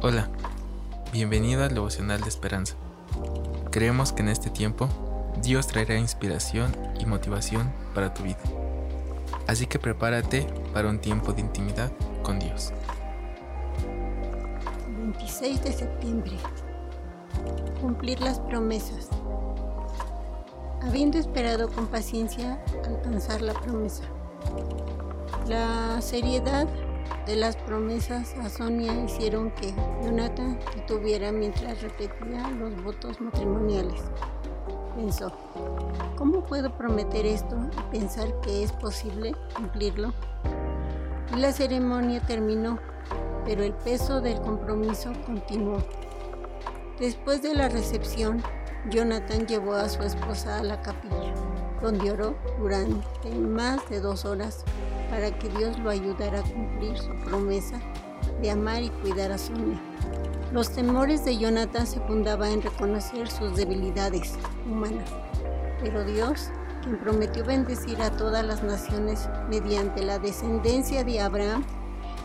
Hola, bienvenido al devocional de esperanza. Creemos que en este tiempo Dios traerá inspiración y motivación para tu vida. Así que prepárate para un tiempo de intimidad con Dios. 26 de septiembre. Cumplir las promesas. Habiendo esperado con paciencia alcanzar la promesa. La seriedad de las promesas a Sonia hicieron que Jonathan tuviera mientras repetía los votos matrimoniales. Pensó, ¿cómo puedo prometer esto y pensar que es posible cumplirlo? Y la ceremonia terminó, pero el peso del compromiso continuó. Después de la recepción, Jonathan llevó a su esposa a la capilla, donde oró durante más de dos horas para que Dios lo ayudara a cumplir su promesa de amar y cuidar a Sonia. Los temores de Jonathan se fundaban en reconocer sus debilidades humanas, pero Dios, quien prometió bendecir a todas las naciones mediante la descendencia de Abraham,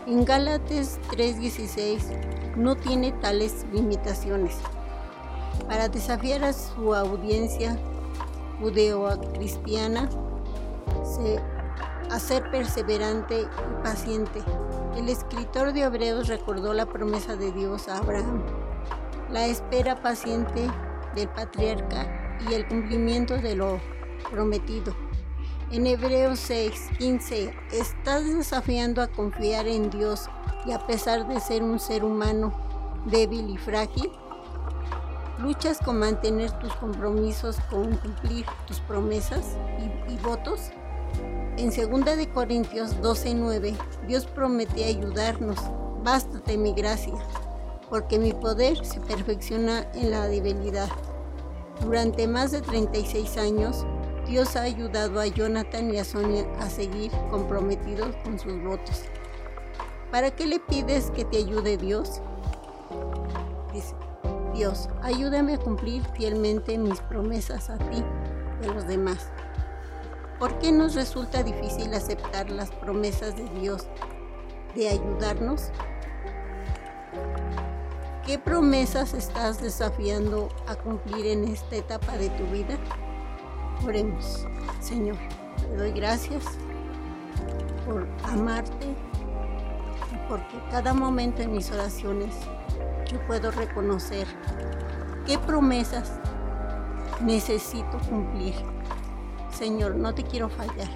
en Gálatas 3:16 no tiene tales limitaciones. Para desafiar a su audiencia judeo-cristiana, se a ser perseverante y paciente. El escritor de Hebreos recordó la promesa de Dios a Abraham, la espera paciente del patriarca y el cumplimiento de lo prometido. En Hebreos 6, 15, estás desafiando a confiar en Dios y a pesar de ser un ser humano débil y frágil, luchas con mantener tus compromisos, con cumplir tus promesas y, votos. En 2 de Corintios 12:9, Dios promete ayudarnos. Bástate mi gracia, porque mi poder se perfecciona en la debilidad. Durante más de 36 años, Dios ha ayudado a Jonathan y a Sonia a seguir comprometidos con sus votos. ¿Para qué le pides que te ayude Dios? Dice, Dios, ayúdame a cumplir fielmente mis promesas a ti y a los demás. ¿Por qué nos resulta difícil aceptar las promesas de Dios de ayudarnos? ¿Qué promesas estás desafiando a cumplir en esta etapa de tu vida? Oremos, Señor, te doy gracias por amarte y porque cada momento en mis oraciones yo puedo reconocer qué promesas necesito cumplir Señor, no te quiero fallar.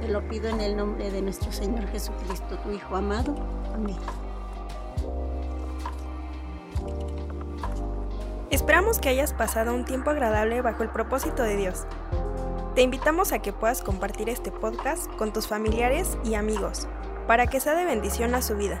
Te lo pido en el nombre de nuestro Señor Jesucristo, tu Hijo amado. Amén. Esperamos que hayas pasado un tiempo agradable bajo el propósito de Dios. Te invitamos a que puedas compartir este podcast con tus familiares y amigos para que sea de bendición a su vida.